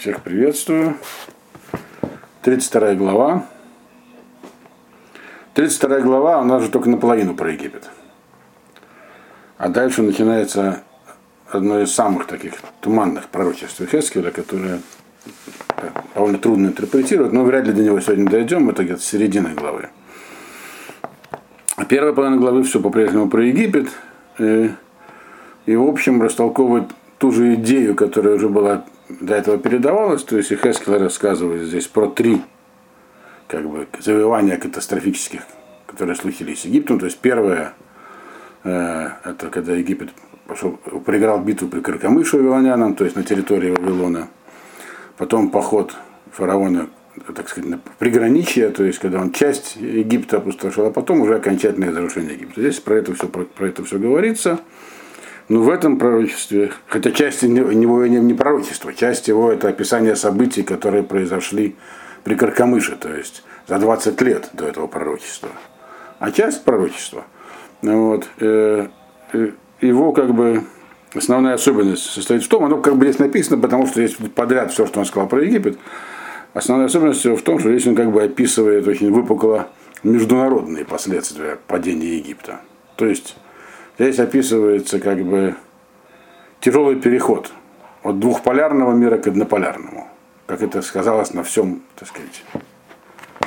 Всех приветствую. 32 глава. 32 глава, у нас же только наполовину про Египет. А дальше начинается одно из самых таких туманных пророчеств Хескеля, которое довольно трудно интерпретировать, но вряд ли до него сегодня дойдем, это где-то середина главы. А первая половина главы все по-прежнему про Египет, и, и в общем растолковывает ту же идею, которая уже была до этого передавалась, то есть Хескел рассказывает здесь про три как бы, завоевания катастрофических, которые случились с Египтом. То есть первое, э, это когда Египет пошел, проиграл битву при Каркамыше вавилонянам, то есть на территории Вавилона. Потом поход фараона, так сказать, на приграничье, то есть когда он часть Египта опустошил, а потом уже окончательное разрушение Египта. Здесь про это все, про, про это все говорится. Но в этом пророчестве, хотя часть него не пророчество, часть его это описание событий, которые произошли при Каркамыше, то есть за 20 лет до этого пророчества. А часть пророчества, вот, э, э, его как бы основная особенность состоит в том, оно как бы здесь написано, потому что здесь подряд все, что он сказал про Египет, основная особенность в том, что здесь он как бы описывает очень выпукло международные последствия падения Египта. То есть Здесь описывается как бы тяжелый переход от двухполярного мира к однополярному, как это сказалось на всем, так сказать,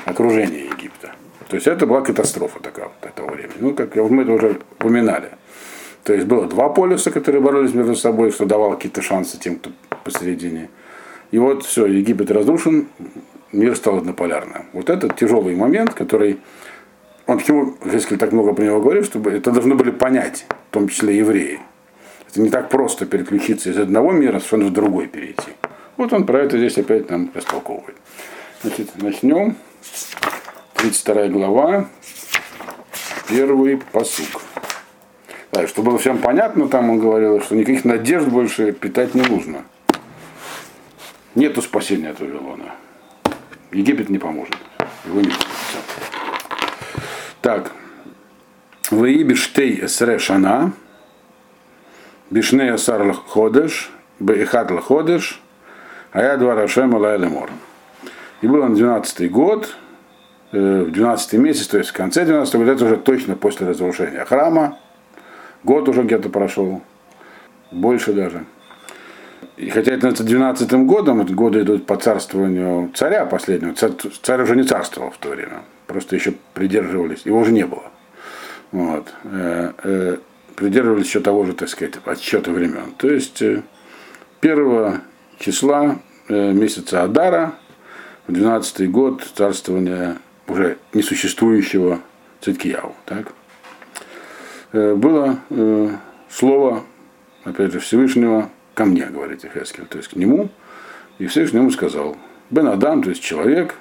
окружении Египта. То есть это была катастрофа такая вот этого времени. Ну, как мы это уже упоминали. То есть было два полюса, которые боролись между собой, что давало какие-то шансы тем, кто посередине. И вот все, Египет разрушен, мир стал однополярным. Вот этот тяжелый момент, который он почему Хескель так много про него говорит, чтобы это должны были понять, в том числе евреи. Это не так просто переключиться из одного мира совершенно в другой перейти. Вот он про это здесь опять нам растолковывает. Значит, начнем. 32 глава, первый посук. Да, чтобы было всем понятно, там он говорил, что никаких надежд больше питать не нужно. Нету спасения от Вавилона. Египет не поможет. Его не будет. Так. Ваи биштей эсре шана, бишней асар ходеш, бейхат ходеш, а я два рашем лемор. И был он 12 год, в 12 месяц, то есть в конце 12 года, это уже точно после разрушения храма. Год уже где-то прошел, больше даже. И хотя это 12 годом, годы идут по царствованию царя последнего, царь, царь уже не царствовал в то время просто еще придерживались, его уже не было. Вот. Э, э, придерживались еще того же, так сказать, отсчета времен. То есть э, первого числа месяца Адара, в 12 год царствования уже несуществующего Циткияу. Так? Было слово, опять же, Всевышнего ко мне, говорит Хескель, то есть к нему, и Всевышний ему сказал, Бен Адам, то есть человек,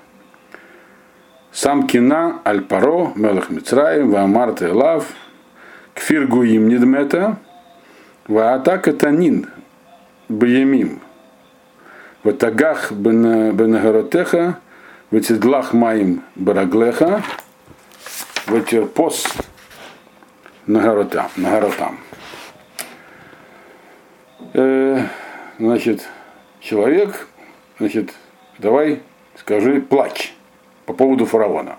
сам кина аль-паро, мелах Мицраим, ваамарта элав, кфир гуим нидмета, ваатака танин, баямим, ватагах бенагаротеха, ватидлах маим бараглеха, ватерпос нагаротам. Э, значит, человек, значит, давай скажи, плачь по поводу фараона.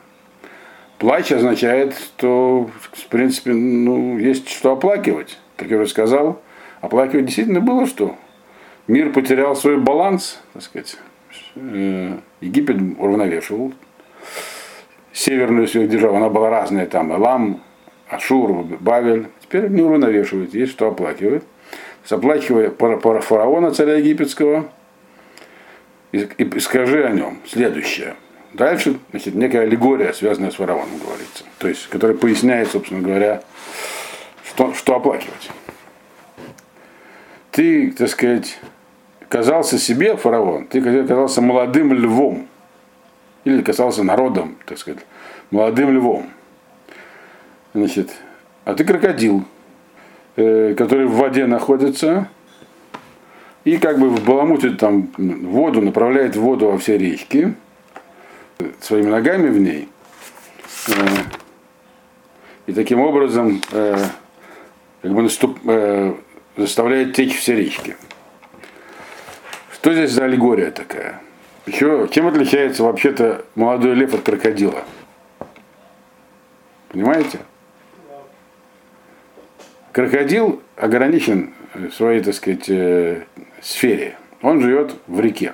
Плач означает, что, в принципе, ну, есть что оплакивать. Как я уже сказал, оплакивать действительно было что. Мир потерял свой баланс, так сказать. Э, Египет уравновешивал северную свою державу, она была разная там, Элам, Ашур, Бавель. Теперь не уравновешивает, есть что оплакивать. Оплакивая фараона царя египетского, и, и скажи о нем следующее. Дальше, значит, некая аллегория, связанная с фараоном, говорится. То есть, которая поясняет, собственно говоря, что, что оплакивать. Ты, так сказать, казался себе, фараон, ты казался молодым львом. Или казался народом, так сказать, молодым львом. Значит, а ты крокодил, э, который в воде находится, и как бы баламутит там воду, направляет воду во все речки, своими ногами в ней. Э, и таким образом э, как бы наступ, э, заставляет течь все речки. Что здесь за аллегория такая? Еще, чем отличается вообще-то молодой лев от крокодила? Понимаете? Крокодил ограничен в своей, так сказать, э, сфере. Он живет в реке.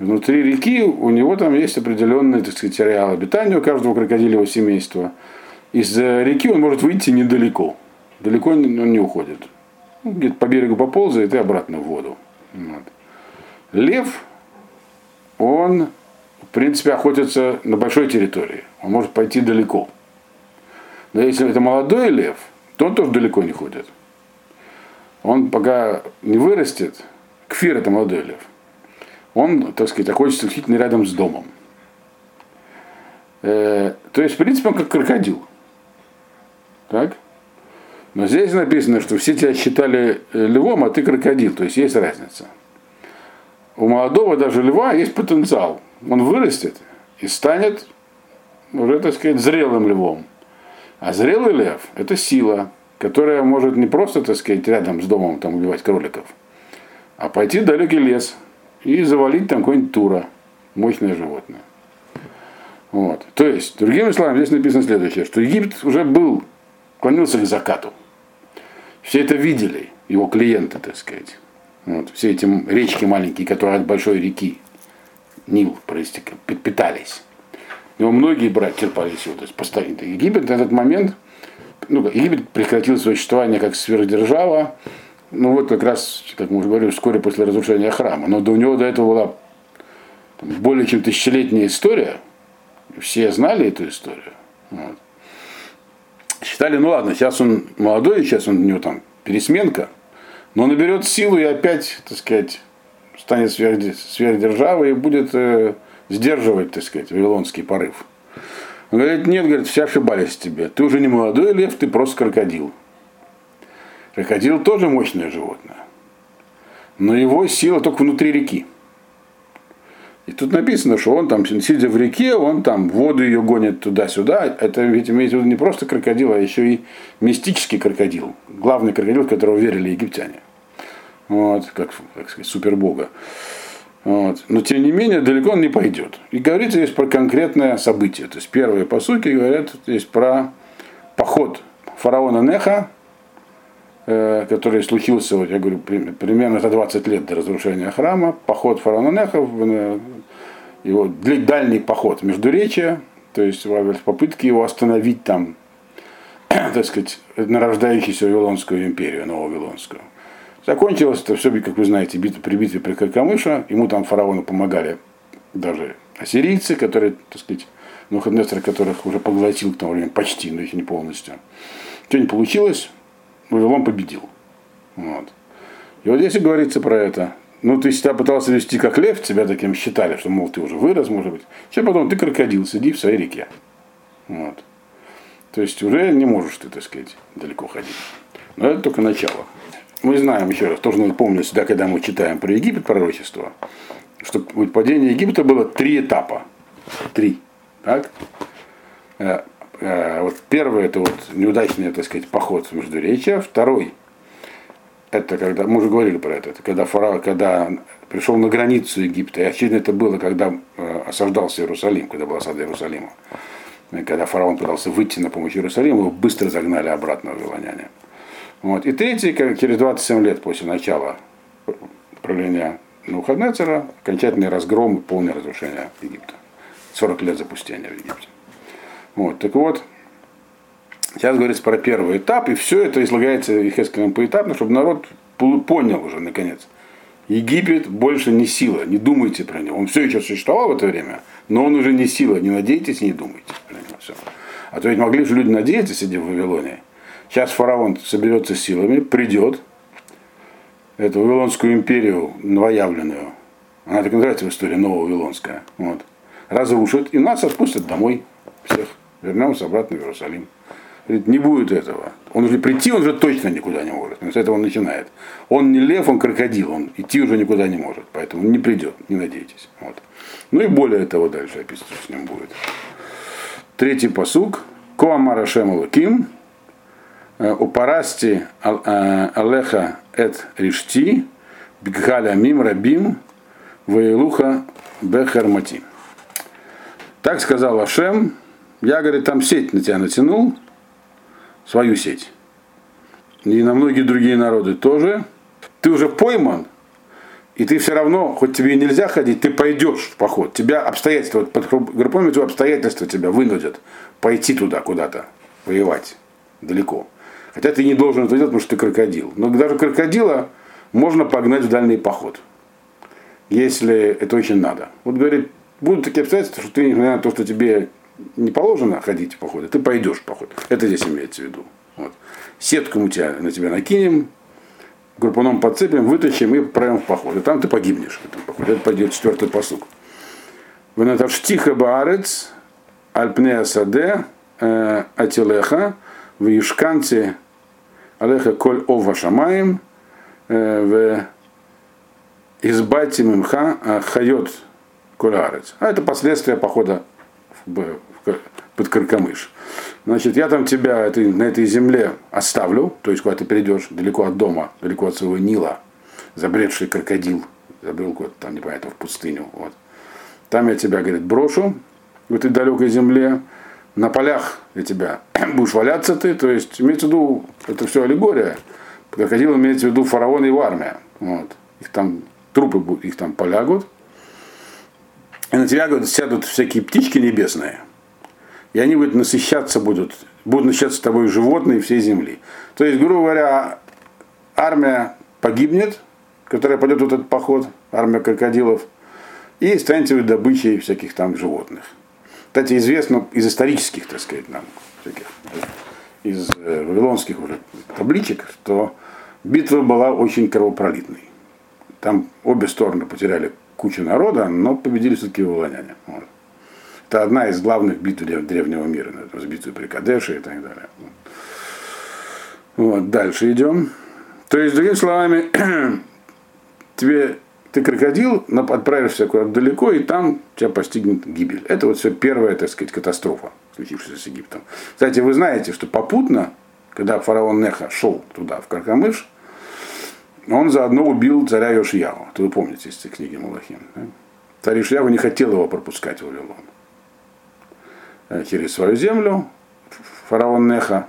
Внутри реки у него там есть определенный, так сказать, ареал обитания у каждого крокодилевого семейства. Из реки он может выйти недалеко. Далеко он не уходит. Ну, где-то по берегу поползает и обратно в воду. Вот. Лев, он, в принципе, охотится на большой территории. Он может пойти далеко. Но если это молодой лев, то он тоже далеко не ходит. Он пока не вырастет, кфир это молодой он, так сказать, охотится исключительно рядом с домом. Э, то есть, в принципе, он как крокодил. Так? Но здесь написано, что все тебя считали э, львом, а ты крокодил. То есть есть разница. У молодого даже льва есть потенциал. Он вырастет и станет уже, так сказать, зрелым львом. А зрелый лев – это сила, которая может не просто, так сказать, рядом с домом там убивать кроликов, а пойти в далекий лес и завалить там какой-нибудь тура, мощное животное. Вот. То есть, другими словами, здесь написано следующее, что Египет уже был, клонился к закату. Все это видели, его клиенты, так сказать. Вот. Все эти речки маленькие, которые от большой реки Нил питались. Его многие брать черпали силу. То есть постоянно. Египет на этот момент, ну, Египет прекратил свое существование как сверхдержава, ну вот как раз, как мы уже говорили, вскоре после разрушения храма. Но до, у него до этого была там, более чем тысячелетняя история. Все знали эту историю. Вот. Считали, ну ладно, сейчас он молодой, сейчас он, у него там пересменка, но наберет силу и опять, так сказать, станет сверхдержавой и будет э, сдерживать, так сказать, вавилонский порыв. Он говорит, нет, говорит, все ошибались тебе. Ты уже не молодой лев, ты просто крокодил. Крокодил тоже мощное животное. Но его сила только внутри реки. И тут написано, что он там, сидя в реке, он там воду ее гонит туда-сюда. Это ведь имеется в виду не просто крокодил, а еще и мистический крокодил. Главный крокодил, в которого верили египтяне. Вот, как, как сказать, супербога. Вот. Но тем не менее, далеко он не пойдет. И говорится здесь про конкретное событие. То есть первые посуки говорят здесь про поход фараона Неха Э, который случился, вот я говорю, примерно за 20 лет до разрушения храма, поход фараона Неха, э, его дальний поход Междуречия, то есть попытки его остановить там, так сказать, нарождающуюся Вавилонскую империю, Нововавилонскую. Закончилось это все, как вы знаете, битва, при битве при Каркамыша. Ему там фараону помогали даже ассирийцы, которые, так сказать, Нухаднестер, которых уже поглотил к тому времени почти, но еще не полностью. Что не получилось, Вавилон победил. Вот. И вот если говорится про это, ну ты себя пытался вести как лев, тебя таким считали, что, мол, ты уже вырос, может быть. Сейчас потом ты крокодил, сиди в своей реке. Вот. То есть уже не можешь ты, так сказать, далеко ходить. Но это только начало. Мы знаем, еще раз, тоже надо помнить всегда, когда мы читаем про Египет пророчество, что падение Египта было три этапа. Три. Так? Э, Э, вот первый это вот неудачный, так сказать, поход в Междуречье, второй это когда, мы уже говорили про это, это когда фараон, когда пришел на границу Египта, и очевидно это было, когда э, осаждался Иерусалим, когда была осада Иерусалима. И когда фараон пытался выйти на помощь Иерусалиму, его быстро загнали обратно в вавилоняне. Вот. И третий, через 27 лет после начала правления Навуходнецера, окончательный разгром и полное разрушение Египта. 40 лет запустения в Египте. Вот, так вот, сейчас говорится про первый этап, и все это излагается Ехескелем поэтапно, чтобы народ понял уже наконец. Египет больше не сила, не думайте про него. Он все еще существовал в это время, но он уже не сила, не надейтесь, не думайте про него. Все. А то ведь могли же люди надеяться, сидя в Вавилоне. Сейчас фараон соберется силами, придет, эту Вавилонскую империю новоявленную, она так называется в истории Новая Вавилонская, вот, разрушит и нас отпустят домой всех вернемся обратно в Иерусалим. Говорит, не будет этого. Он уже прийти, он уже точно никуда не может. с этого он начинает. Он не лев, он крокодил, он идти уже никуда не может. Поэтому не придет, не надейтесь. Вот. Ну и более того дальше описано, что с ним будет. Третий посук. Коамара Шемалаким. Э, Алеха эт ришти. Биггаля Мим Рабим Ваилуха Бехермати. Так сказал Ашем, я, говорит, там сеть на тебя натянул, свою сеть. И на многие другие народы тоже. Ты уже пойман, и ты все равно, хоть тебе и нельзя ходить, ты пойдешь в поход. Тебя обстоятельства, под группами обстоятельства тебя вынудят пойти туда куда-то, воевать далеко. Хотя ты не должен это делать, потому что ты крокодил. Но даже крокодила можно погнать в дальний поход, если это очень надо. Вот говорит, будут такие обстоятельства, что ты, несмотря на то, что тебе не положено ходить в походы, ты пойдешь в поход. Это здесь имеется в виду. Вот. Сетку мы тебя, на тебя накинем, группаном подцепим, вытащим и отправим в поход. И там ты погибнешь в этом походе. Это пойдет четвертый посук. Венатавштиха баарец, альпнея саде, э, атилеха, в юшканце, алеха коль ова шамаем, э, в избатим имха а хайот колярец. А это последствия похода под Каркамыш. Значит, я там тебя на этой земле оставлю, то есть куда ты перейдешь, далеко от дома, далеко от своего Нила, забредший крокодил, забрел куда-то там, непонятно, в пустыню. Вот. Там я тебя, говорит, брошу в этой далекой земле, на полях я тебя будешь валяться ты, то есть имеется в виду, это все аллегория. Крокодил имеется в виду фараон и его армия. Вот. Их там трупы их там полягут. И на тебя, говорит, сядут всякие птички небесные – и они будут насыщаться будут, будут насыщаться тобой животные всей земли. То есть, грубо говоря, армия погибнет, которая пойдет в этот поход, армия крокодилов, и станете вы добычей всяких там животных. Кстати, известно из исторических, так сказать, нам, всяких, из э, вавилонских уже табличек, что битва была очень кровопролитной. Там обе стороны потеряли кучу народа, но победили все-таки вавилоняне. Вот. Это одна из главных битв древнего мира, с битвой при Кадеше и так далее. Вот, дальше идем. То есть, другими словами, тебе ты крокодил, отправишься куда-то далеко, и там тебя постигнет гибель. Это вот все первая, так сказать, катастрофа, случившаяся с Египтом. Кстати, вы знаете, что попутно, когда фараон Неха шел туда, в Каркамыш, он заодно убил царя Йошияву. Это вы помните из книги Малахим. Да? Царь Йошияву не хотел его пропускать в Вавилон. Э, через свою землю, фараон Неха,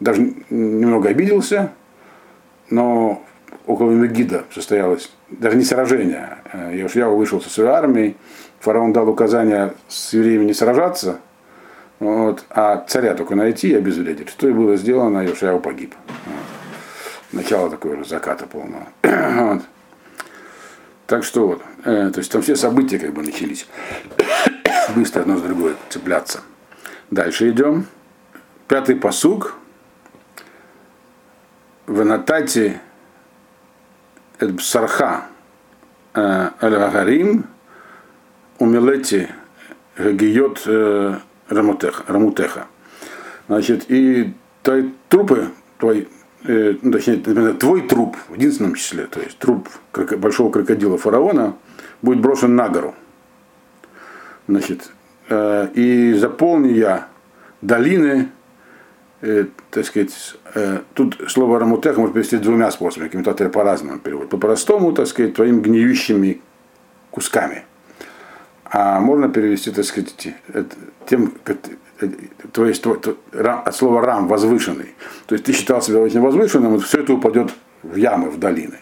даже немного обиделся, но около Мегида состоялось, даже не сражение, Иошьяу вышел со своей армией, фараон дал указание с евреями не сражаться, вот, а царя только найти и обезвредить. Что и было сделано, Иошьяу погиб. Вот. Начало такого заката полного. вот. Так что вот, э, то есть там все события как бы начались быстро одно с другое цепляться. Дальше идем. Пятый посуг. В Натате Эдбсарха Аль-Гагарим Умилети Гагиот Рамутеха. Значит, и твои трупы, твой, э, ну, точнее, твой труп в единственном числе, то есть труп большого крокодила фараона, будет брошен на гору. Значит, Э, и заполню я долины, э, так сказать, э, тут слово рамутех может перевести двумя способами, комментаторы по-разному переводят. По-простому, так сказать, твоими гниющими кусками. А можно перевести, так сказать, тем, то есть от слова рам, возвышенный. То есть ты считал себя очень возвышенным, и все это упадет в ямы, в долины.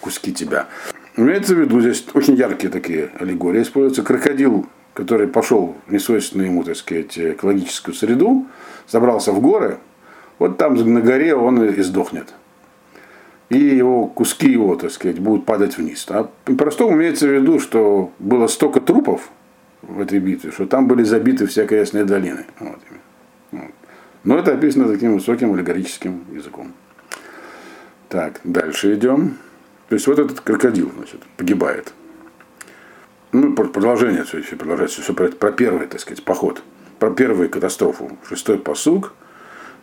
Куски тебя. Имеется в виду, здесь очень яркие такие аллегории используются. Крокодил который пошел в несвойственную ему, так сказать, экологическую среду, забрался в горы, вот там на горе он и сдохнет. И его куски его, так сказать, будут падать вниз. А по-простому имеется в виду, что было столько трупов в этой битве, что там были забиты все окрестные долины. Вот. Но это описано таким высоким аллегорическим языком. Так, дальше идем. То есть вот этот крокодил, значит, погибает ну, продолжение все, все продолжается, все про, про первый, так сказать, поход, про первую катастрофу. Шестой посуг.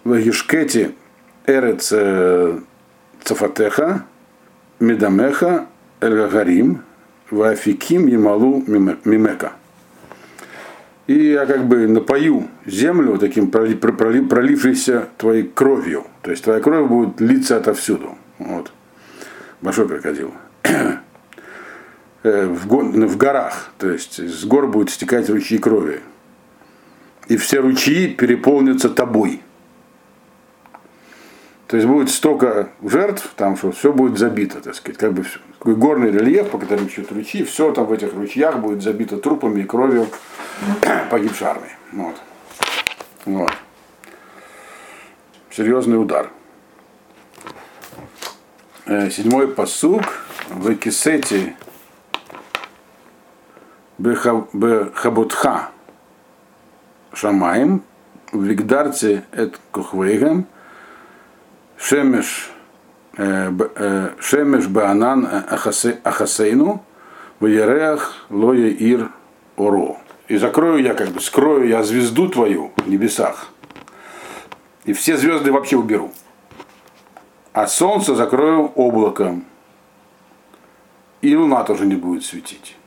В Юшкете Эрец э, Цафатеха, Медамеха, Эльгагарим, Вафиким Ямалу Мимека. И я как бы напою землю таким пролившейся твоей кровью. То есть твоя кровь будет литься отовсюду. Вот. большой крокодил, в, го, в горах, то есть с гор будут стекать ручьи крови. И все ручьи переполнятся тобой. То есть будет столько жертв, там, что все будет забито, так сказать, как бы такой горный рельеф, по которому течут ручьи, все там в этих ручьях будет забито трупами и кровью погибшей армии. Вот. Вот. Серьезный удар. Э, седьмой посук в Кисете Бехабутха Шамаем в Лигдарте Эт Кухвейгем Шемеш э, э, Шемеш Баанан Ахасейну в Ереах Лоя Ир Оро. И закрою я, как бы, скрою я звезду твою в небесах. И все звезды вообще уберу. А солнце закрою облаком. И луна тоже не будет светить.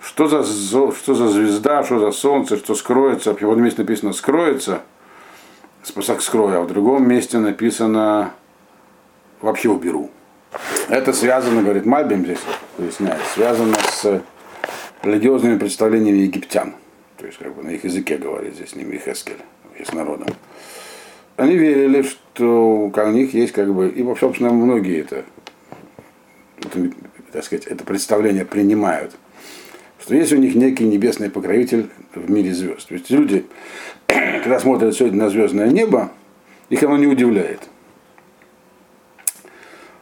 Что за, что за звезда, что за солнце, что скроется. В одном месте написано скроется – спасак скрою, а в другом месте написано вообще уберу. Это связано, говорит Мальбим здесь поясняет, связано с религиозными представлениями египтян. То есть как бы на их языке говорит здесь не Михескель, с народом. Они верили, что у них есть как бы, и, собственно, многие это, это, так сказать, это представление принимают, что есть у них некий небесный покровитель в мире звезд. То есть люди когда смотрят сегодня на звездное небо, их оно не удивляет.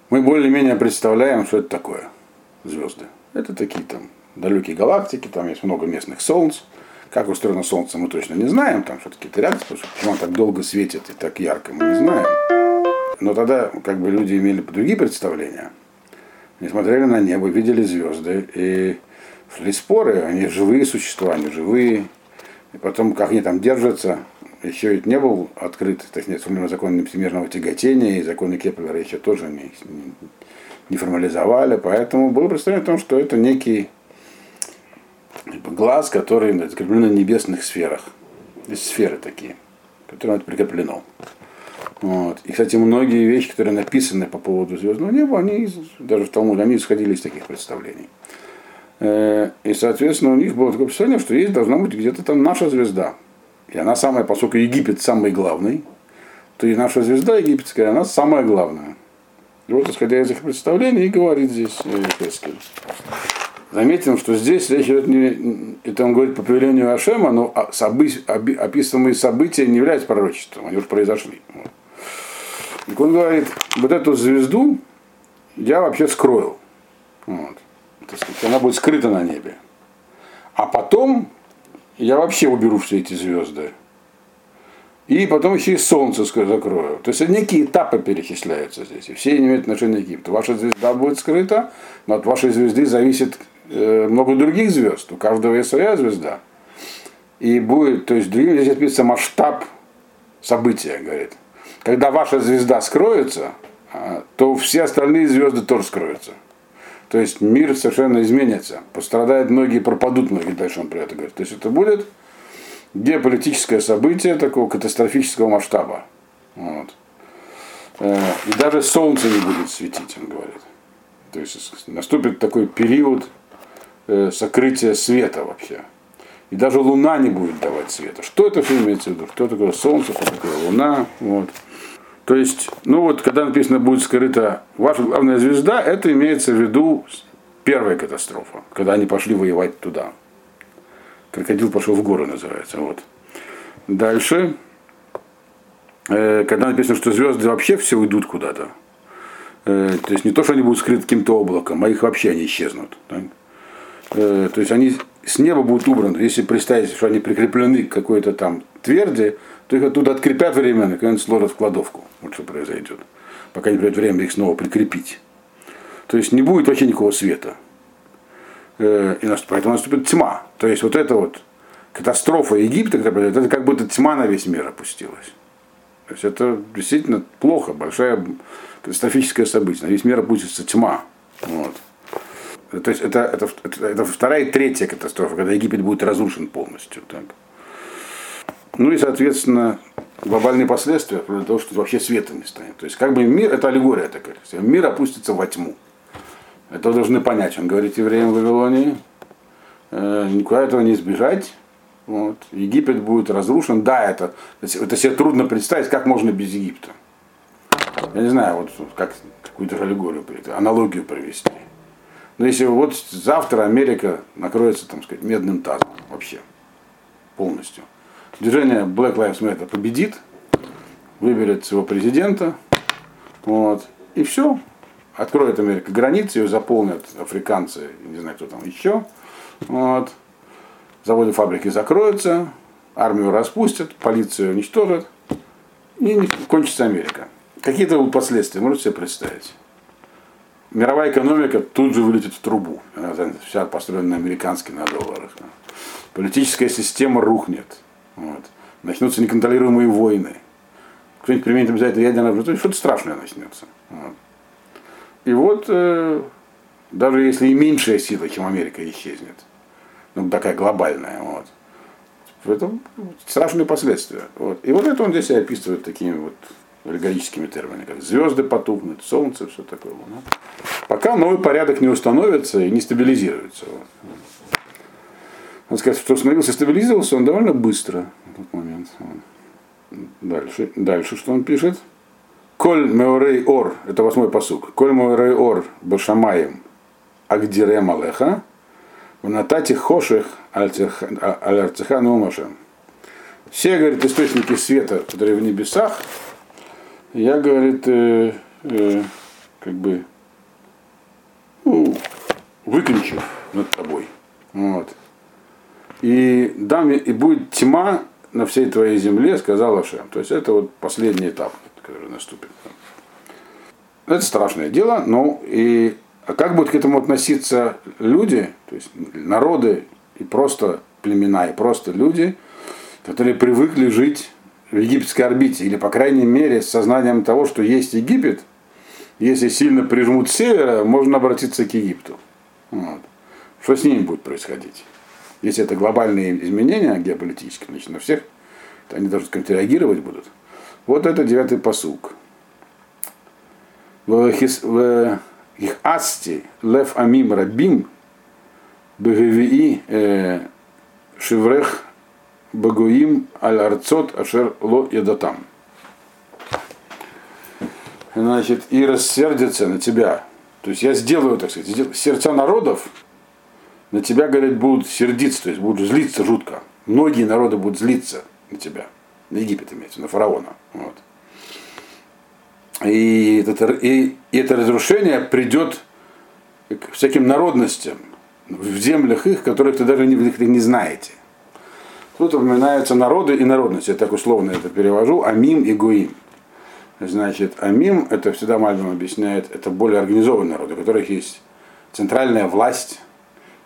Мы более-менее представляем, что это такое звезды. Это такие там далекие галактики, там есть много местных солнц. Как устроено Солнце, мы точно не знаем, там что-то какие-то реакции, почему оно так долго светит и так ярко, мы не знаем. Но тогда как бы люди имели другие представления. Они смотрели на небо, видели звезды и шли споры, они живые существа, они живые, и потом, как они там держатся, еще ведь не был открыт, точнее, закон всемирного тяготения, и законы Кеплера еще тоже не, не, формализовали, поэтому было представление о том, что это некий глаз, который закреплен на небесных сферах. Есть сферы такие, которые прикреплено. Вот. И, кстати, многие вещи, которые написаны по поводу звездного неба, они даже в Талмуде, они исходили из таких представлений. Э, и, соответственно, у них было такое представление, что есть должна быть где-то там наша звезда. И она самая, поскольку Египет самый главный, то и наша звезда египетская, она самая главная. И вот, исходя из их представлений, и говорит здесь Хескель. Заметим, что здесь речь идет не, это он говорит по повелению Ашема, но собы, описываемые события не являются пророчеством, они уже произошли. Вот. Так он говорит, вот эту звезду я вообще скрою. Вот так сказать, она будет скрыта на небе. А потом я вообще уберу все эти звезды. И потом еще и солнце закрою. То есть некие этапы перечисляются здесь. И все имеют отношение к Египту. Ваша звезда будет скрыта, но от вашей звезды зависит э, много других звезд. У каждого есть своя звезда. И будет, то есть другим здесь описывается масштаб события, говорит. Когда ваша звезда скроется, а, то все остальные звезды тоже скроются. То есть мир совершенно изменится. Пострадают многие, пропадут многие, дальше он про это говорит. То есть это будет геополитическое событие такого катастрофического масштаба. Вот. Э, и даже солнце не будет светить, он говорит. То есть наступит такой период э, сокрытия света вообще. И даже луна не будет давать света. Что это все имеется в виду? Что такое солнце, что такое луна? Вот. То есть, ну вот, когда написано будет скрыта ваша главная звезда, это имеется в виду первая катастрофа, когда они пошли воевать туда. Крокодил пошел в горы, называется. Вот. Дальше, э, когда написано, что звезды вообще все уйдут куда-то. Э, то есть не то, что они будут скрыты каким-то облаком, а их вообще они исчезнут. Так? Э, то есть они с неба будут убраны. Если представить, что они прикреплены к какой-то там тверди, то их оттуда открепят временно, и когда-нибудь сложат в кладовку. Вот что произойдет. Пока не придет время их снова прикрепить. То есть не будет вообще никакого света. Э, и поэтому наступит тьма. То есть вот это вот катастрофа Египта, это как будто тьма на весь мир опустилась. То есть это действительно плохо, большое катастрофическое событие. На весь мир опустится тьма. Вот. То есть это, это, это, это вторая и третья катастрофа, когда Египет будет разрушен полностью. Так. Ну и, соответственно, глобальные последствия, для того, что вообще света не станет. То есть как бы мир, это аллегория такая, мир опустится во тьму. Это вы должны понять, он говорит евреям в Вавилонии, э, никуда этого не избежать. Вот. Египет будет разрушен. Да, это, это себе трудно представить, как можно без Египта. Я не знаю, вот как какую-то аллегорию, аналогию провести. Но если вот завтра Америка накроется, там сказать, медным тазом вообще полностью. Движение Black Lives Matter победит, выберет своего президента, вот, и все. Откроет Америка границы, ее заполнят африканцы, не знаю, кто там еще. Вот. Заводы, фабрики закроются, армию распустят, полицию уничтожат, и кончится Америка. Какие-то будут последствия, можете себе представить. Мировая экономика тут же вылетит в трубу. Вся построена на американских, на долларах. Политическая система рухнет. Вот. Начнутся неконтролируемые войны. Кто-нибудь применит обязательно ядерное оружие, что-то страшное начнется. Вот. И вот, э, даже если и меньшая сила, чем Америка, исчезнет, ну, такая глобальная, вот, это страшные последствия. Вот. И вот это он здесь описывает такими вот аллегорическими терминами, как звезды потухнут, солнце, все такое. Ну. Пока новый порядок не установится и не стабилизируется. Вот. Он сказать, что установился и стабилизировался он довольно быстро в тот момент. Дальше, дальше что он пишет? Коль меорей ор, это восьмой посук. Коль меорей ор башамаем агдирем алеха, в натате хоших аль-арцеха номашем. Все, говорит, источники света, которые в небесах, я, говорит, э, э, как бы ну, выключу над тобой. Вот и, дам, и будет тьма на всей твоей земле, сказал Ашем. То есть это вот последний этап, который наступит. Это страшное дело, но и а как будут к этому относиться люди, то есть народы и просто племена, и просто люди, которые привыкли жить в египетской орбите, или, по крайней мере, с сознанием того, что есть Египет, если сильно прижмут с севера, можно обратиться к Египту. Вот. Что с ними будет происходить? Если это глобальные изменения геополитические, значит, на всех они должны как-то реагировать будут. Вот это девятый посук. В их асти лев амим рабим бегевии э, шеврех багуим аль арцот ашер ло ядатам. Значит, и рассердятся на тебя. То есть я сделаю, так сказать, сердца народов на тебя, говорят, будут сердиться, то есть будут злиться жутко. Многие народы будут злиться на тебя. На Египет имеется, на фараона. Вот. И, это, и, и это разрушение придет к всяким народностям в землях их, которых ты даже не, не знаете. Тут упоминаются народы и народности, я так условно это перевожу, Амим и Гуим. Значит, Амим, это всегда Мальбим объясняет, это более организованные народы, у которых есть центральная власть,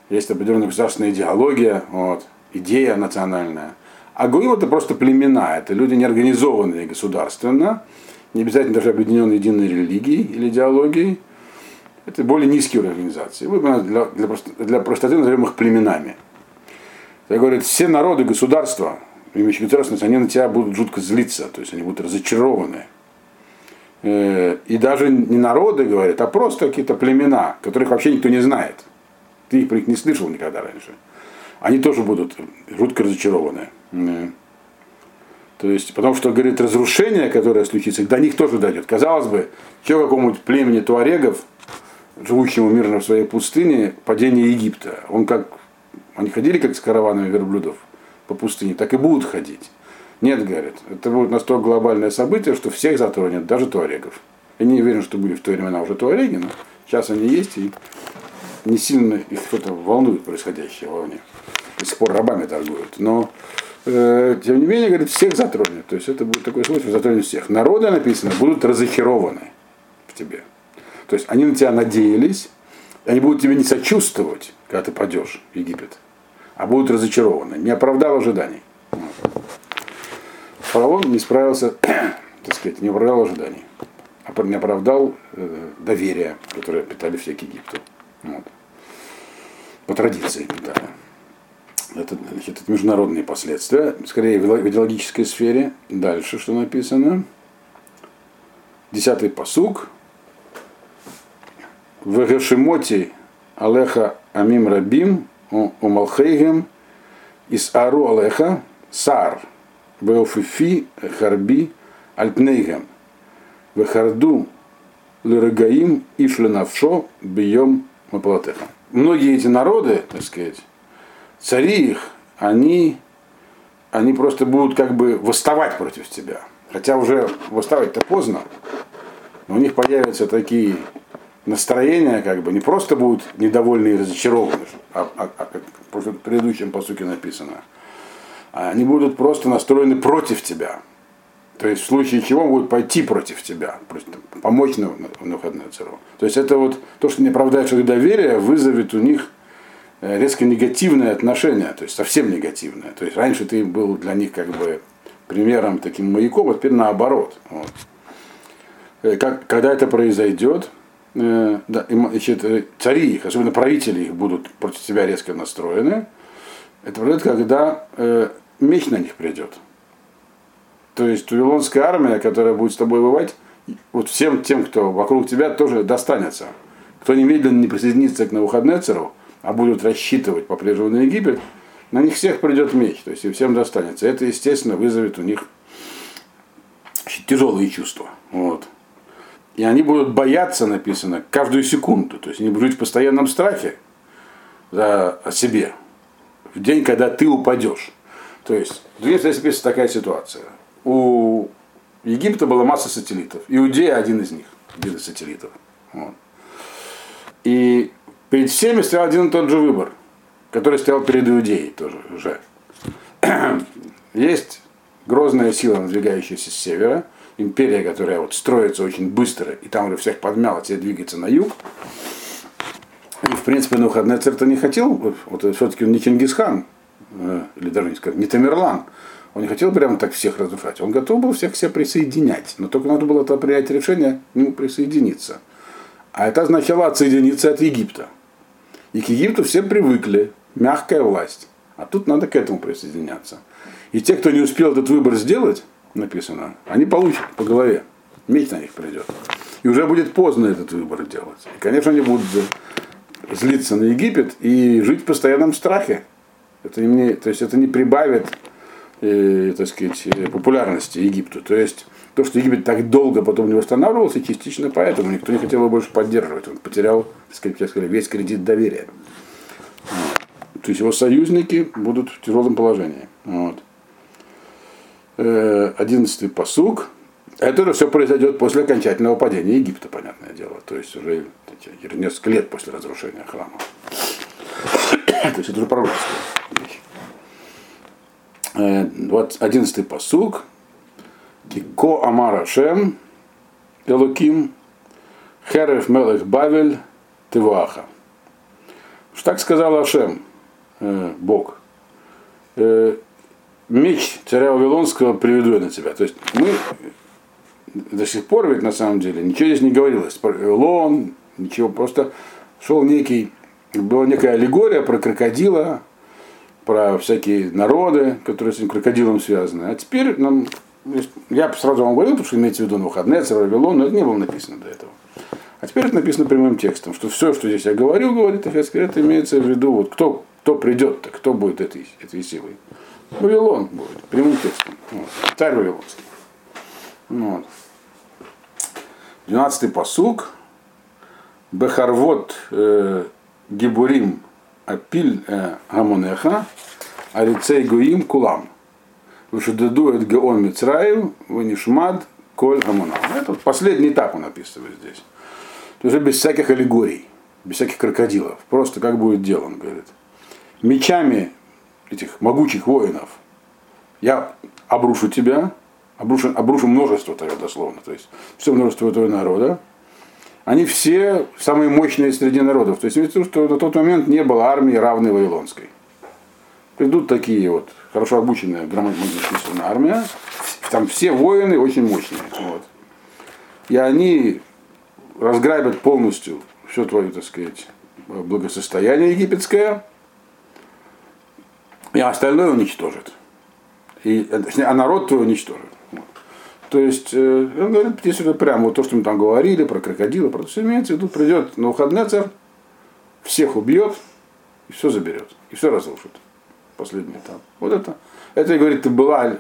есть определенная государственная идеология, вот, идея национальная. А Гуим это просто племена, это люди неорганизованные государственно, не обязательно даже объединенные единой религией или идеологией. Это более низкие организации. Мы для, для, для простоты назовем их племенами. Я говорю, все народы, государства, имеющие государственность, они на тебя будут жутко злиться, то есть они будут разочарованы. Э, и даже не народы, говорят, а просто какие-то племена, которых вообще никто не знает. Ты их про них не слышал никогда раньше. Они тоже будут жутко разочарованы. То есть, потому что, говорит, разрушение, которое случится, до них тоже дойдет. Казалось бы, еще какому-нибудь племени туарегов, живущему мирно в своей пустыне, падение Египта. Он как, они ходили как с караванами верблюдов по пустыне, так и будут ходить. Нет, говорит, это будет настолько глобальное событие, что всех затронет, даже туарегов. Я не уверен, что были в то времена уже туареги, но сейчас они есть, и не сильно их что-то волнует происходящее во мне. До сих пор рабами торгуют. Но э, тем не менее, говорит, всех затронет. То есть это будет такой случай, затронет всех. Народы, написано, будут разочарованы в тебе. То есть они на тебя надеялись, они будут тебе не сочувствовать, когда ты пойдешь в Египет, а будут разочарованы. Не оправдал ожиданий. Фараон не справился, так сказать, не оправдал ожиданий. А не оправдал э, доверия, которое питали все к Египту. Вот. По традиции питали. это, значит, это международные последствия, скорее в идеологической сфере. Дальше что написано? Десятый посук. В Гешемоти Алеха Амим Рабим Умалхейгем из Ару Алеха Сар Веофифи Харби Альпнейгем Вехарду Лирагаим Ишленавшо Бьем Маплатеха. Многие эти народы, так сказать, цари их, они, они просто будут как бы восставать против тебя. Хотя уже восставать-то поздно. Но у них появятся такие настроения, как бы не просто будут недовольны и разочарованы, а, а, а как в предыдущем посуке написано, а они будут просто настроены против тебя. То есть в случае чего будут пойти против тебя, помочь на, на, выходные цару. То есть это вот то, что не оправдает их доверие, вызовет у них Э, резко негативное отношение, то есть совсем негативное. То есть раньше ты был для них как бы примером, таким маяком, а теперь наоборот. Вот. Э, как, когда это произойдет, э, да, значит, э, цари их, особенно правители их, будут против себя резко настроены. Это произойдет, когда э, меч на них придет. То есть вавилонская армия, которая будет с тобой воевать, вот всем тем, кто вокруг тебя, тоже достанется. Кто немедленно не присоединится к Навуходнецеру, а будут рассчитывать по-прежнему на Египет, на них всех придет меч, то есть и всем достанется. Это, естественно, вызовет у них тяжелые чувства. Вот. И они будут бояться, написано, каждую секунду. То есть они будут жить в постоянном страхе за, о себе. В день, когда ты упадешь. То есть, в Древнем описана такая ситуация. У Египта была масса сателлитов. Иудея один из них, один из сателлитов. Вот. И перед всеми стоял один и тот же выбор, который стоял перед Иудеей тоже уже. Есть грозная сила, надвигающаяся с севера, империя, которая вот строится очень быстро, и там уже всех подмяла, тебе двигается на юг. И, в принципе, на выходные царь не хотел, вот все-таки он не Чингисхан, э, или даже не сказать, не Тамерлан, он не хотел прямо так всех разрушать. Он готов был всех себя присоединять. Но только надо было тогда принять решение к нему присоединиться. А это означало отсоединиться от Египта. И к Египту все привыкли, мягкая власть. А тут надо к этому присоединяться. И те, кто не успел этот выбор сделать, написано, они получат по голове. Меч на них придет. И уже будет поздно этот выбор делать. И, конечно, они будут злиться на Египет и жить в постоянном страхе. Это не, то есть это не прибавит э, так сказать, популярности Египту. То есть то, что Египет так долго потом не восстанавливался, частично поэтому никто не хотел его больше поддерживать. Он потерял, так сказать, весь кредит доверия. То есть его союзники будут в тяжелом положении. Вот. Э, одиннадцатый посуг. Это все произойдет после окончательного падения Египта, понятное дело. То есть уже несколько лет после разрушения храма. То есть это уже пророческая вещь. Э, вот одиннадцатый посуг. Ко Амара Шем, Элуким, Херев Мелех Бавель, Теваха. Так сказал Ашем, э, Бог. Меч царя Вавилонского приведу я на тебя. То есть мы до сих пор ведь на самом деле ничего здесь не говорилось. Про Вавилон, ничего, просто шел некий, была некая аллегория про крокодила, про всякие народы, которые с этим крокодилом связаны. А теперь нам я сразу вам говорил, потому что имеется в виду на выходные, Вавилон, но это не было написано до этого. А теперь это написано прямым текстом, что все, что здесь я говорю, говорит Эфескер, это имеется в виду, вот кто, кто придет-то, кто будет этой, этой силой. Вавилон будет, прямым текстом. Вот. Царь Вавилонский. Вот. 12-й посук. Бехарвот э, Гибурим Апиль э, Гамонеха, Арицей Гуим Кулам. Вышедедует Геон Мицраев, Ванишмад, Коль Гамона. Это вот последний этап он описывает здесь. То есть без всяких аллегорий, без всяких крокодилов. Просто как будет дело, он говорит. Мечами этих могучих воинов я обрушу тебя, обрушу, обрушу множество твое дословно, то есть все множество твоего народа. Они все самые мощные среди народов. То есть видите, что на тот момент не было армии равной Вавилонской. Придут такие вот хорошо обученная, грамотно армия, там все воины очень мощные. Вот. И они разграбят полностью все твое, так сказать, благосостояние египетское. И остальное уничтожит. И, а народ твой уничтожит. То есть, э, он говорит, уже прямо вот то, что мы там говорили про крокодила, про все имеется, и тут придет на Ухаднецер, всех убьет, и все заберет, и все разрушит. Последний этап. Вот это. Это, говорит, была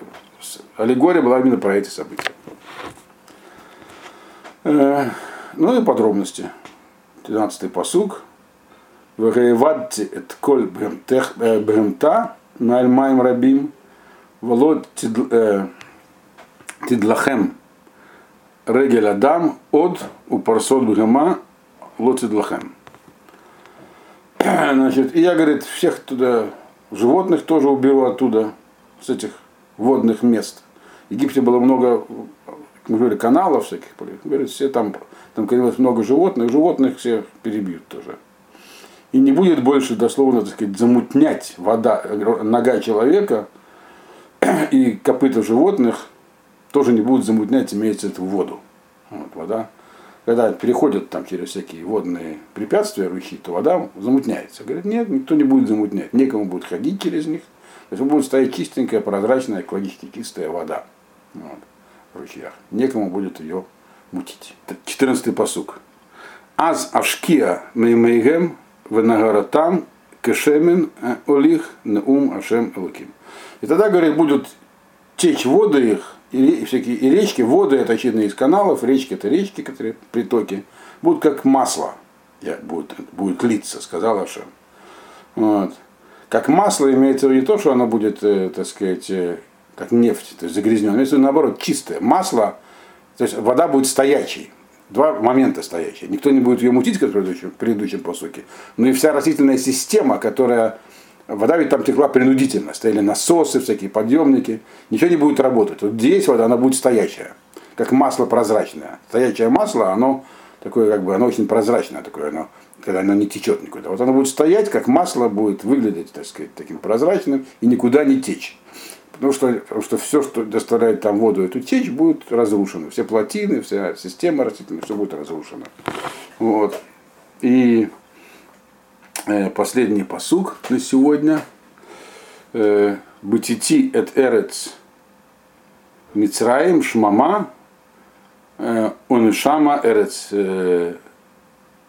аллегория была именно про эти события. Э, ну и подробности. 12-й посуг. Вегеевадти эт коль бремта мальмаем рабим. Волод тидлахем регель адам от упарсот бгама лотидлахем. Значит, и я, говорит, всех туда, животных тоже уберу оттуда, с этих водных мест. В Египте было много, мы говорили, каналов всяких, говорит, все там, там появилось много животных, животных все перебьют тоже. И не будет больше, дословно, так сказать, замутнять вода, нога человека и копыта животных тоже не будут замутнять, имеется это воду. Вот, вода. Когда переходят там через всякие водные препятствия, ручьи, то вода замутняется. Говорят, нет, никто не будет замутнять, некому будет ходить через них. То есть будет стоять чистенькая, прозрачная, экологически чистая вода вот, в ручьях. Некому будет ее мутить. 14 посук. Аз ашкия меймейгем венагаратам кешемен э, олих неум ашем элуким. И тогда, говорит, будут течь воды их, и, всякие, и речки, воды это очевидно из каналов, речки это речки, которые притоки, будут как масло, будет, будет литься, сказал Ашем. Вот. Как масло имеется в виду не то, что оно будет, так сказать, как нефть, то есть загрязненное, имеется наоборот чистое. Масло, то есть вода будет стоячей. Два момента стоящие. Никто не будет ее мутить, как в предыдущем, предыдущем посуке. Но и вся растительная система, которая Вода ведь там текла принудительно, стояли насосы, всякие подъемники, ничего не будет работать. Вот здесь вода, она будет стоячая, как масло прозрачное. Стоячее масло, оно такое, как бы, оно очень прозрачное, такое, оно, когда оно не течет никуда. Вот оно будет стоять, как масло будет выглядеть, так сказать, таким прозрачным и никуда не течь. Потому что, потому что все, что доставляет там воду, эту течь, будет разрушено. Все плотины, вся система растительная, все будет разрушено. Вот. И Э, последний посук на сегодня. Э, Бытити эт эрец Мицраим Шмама э, Онишама эрец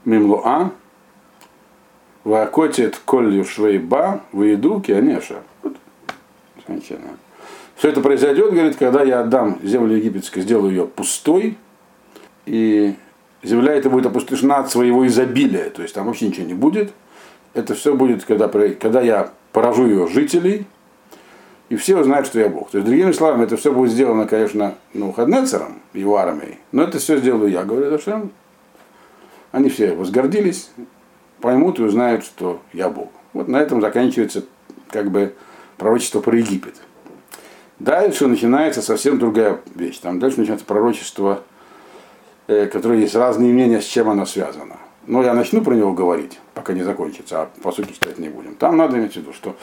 Мимлуа Вакотит коль швейба выеду кианеша. Вот. Все это произойдет, говорит, когда я отдам землю египетскую, сделаю ее пустой, и земля эта будет опустошена от своего изобилия, то есть там вообще ничего не будет это все будет, когда, когда я поражу ее жителей, и все узнают, что я Бог. То есть, другими словами, это все будет сделано, конечно, ну, Хаднецером, его армией, но это все сделаю я, говорю, что они все возгордились, поймут и узнают, что я Бог. Вот на этом заканчивается как бы пророчество про Египет. Дальше начинается совсем другая вещь. Там дальше начинается пророчество, э, которое есть разные мнения, с чем оно связано. Но я начну про него говорить, пока не закончится, а по сути читать не будем. Там надо иметь в виду, что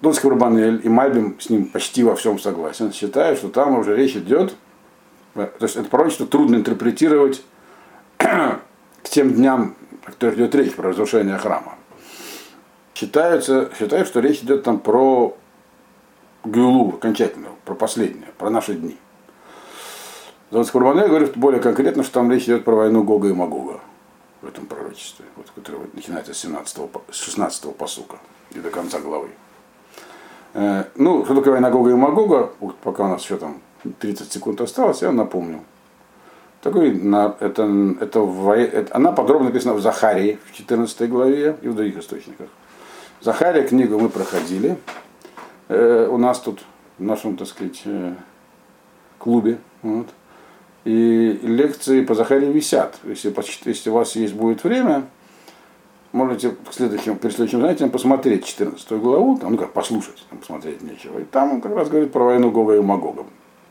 Донский Барбанель и Мальбим с ним почти во всем согласен, считают, что там уже речь идет, то есть это пророчество трудно интерпретировать к тем дням, о которых идет речь, про разрушение храма. Считаются, считают, что речь идет там про Гюлу окончательную, про последнюю, про наши дни. Донский Барбанель говорит более конкретно, что там речь идет про войну Гога и Магога в этом пророчестве, вот, которое вот начинается с, 17 с 16 посука и до конца главы. Э, ну, что такое война Гога и Магога, вот пока у нас еще там 30 секунд осталось, я напомню. Такой, на, это, это, это, она подробно написана в Захарии в 14 главе и в других источниках. Захария книгу мы проходили. Э, у нас тут в нашем, так сказать, э, клубе. Вот. И лекции по Захаре висят. Если, если у вас есть будет время, можете к следующему, перед следующим занятием посмотреть 14 главу, там, ну как послушать, там посмотреть нечего. И там он как раз говорит про войну Гога и Магога.